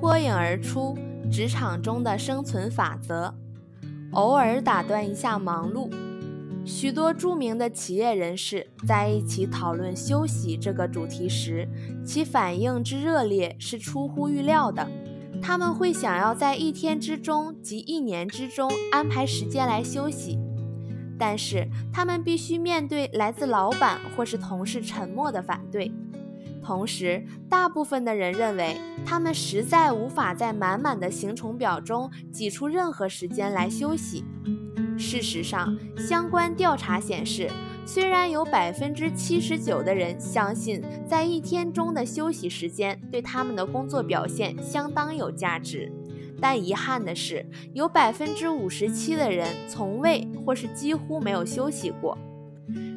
脱颖而出，职场中的生存法则。偶尔打断一下忙碌。许多著名的企业人士在一起讨论休息这个主题时，其反应之热烈是出乎预料的。他们会想要在一天之中及一年之中安排时间来休息，但是他们必须面对来自老板或是同事沉默的反对。同时，大部分的人认为他们实在无法在满满的行程表中挤出任何时间来休息。事实上，相关调查显示，虽然有百分之七十九的人相信在一天中的休息时间对他们的工作表现相当有价值，但遗憾的是，有百分之五十七的人从未或是几乎没有休息过。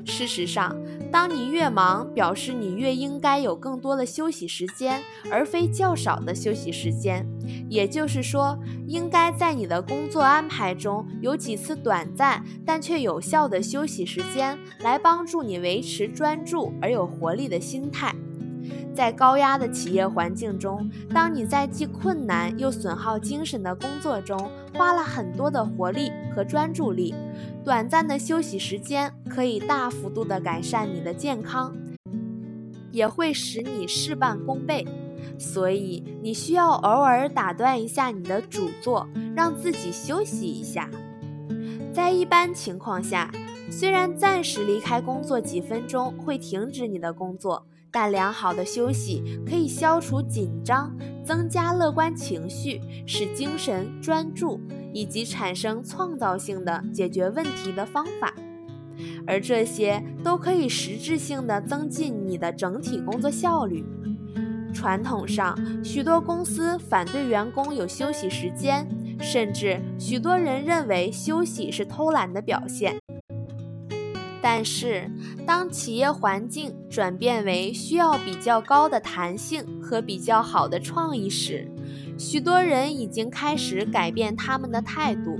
事实上，当你越忙，表示你越应该有更多的休息时间，而非较少的休息时间。也就是说，应该在你的工作安排中有几次短暂但却有效的休息时间，来帮助你维持专注而有活力的心态。在高压的企业环境中，当你在既困难又损耗精神的工作中花了很多的活力和专注力，短暂的休息时间可以大幅度地改善你的健康，也会使你事半功倍。所以，你需要偶尔打断一下你的主作，让自己休息一下。在一般情况下，虽然暂时离开工作几分钟会停止你的工作。但良好的休息可以消除紧张，增加乐观情绪，使精神专注，以及产生创造性的解决问题的方法，而这些都可以实质性的增进你的整体工作效率。传统上，许多公司反对员工有休息时间，甚至许多人认为休息是偷懒的表现。但是，当企业环境转变为需要比较高的弹性和比较好的创意时，许多人已经开始改变他们的态度。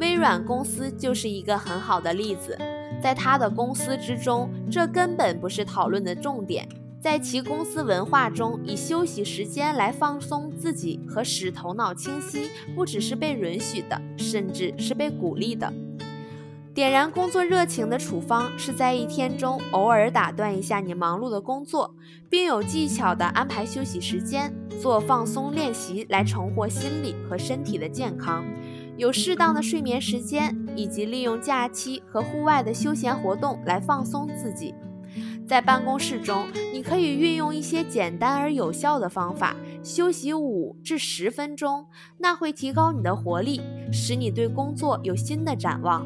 微软公司就是一个很好的例子。在他的公司之中，这根本不是讨论的重点。在其公司文化中，以休息时间来放松自己和使头脑清晰，不只是被允许的，甚至是被鼓励的。点燃工作热情的处方是在一天中偶尔打断一下你忙碌的工作，并有技巧地安排休息时间，做放松练习来重获心理和身体的健康，有适当的睡眠时间，以及利用假期和户外的休闲活动来放松自己。在办公室中，你可以运用一些简单而有效的方法，休息五至十分钟，那会提高你的活力，使你对工作有新的展望。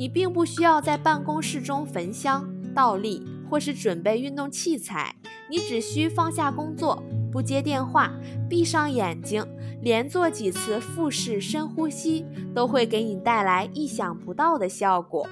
你并不需要在办公室中焚香倒立，或是准备运动器材。你只需放下工作，不接电话，闭上眼睛，连做几次腹式深呼吸，都会给你带来意想不到的效果。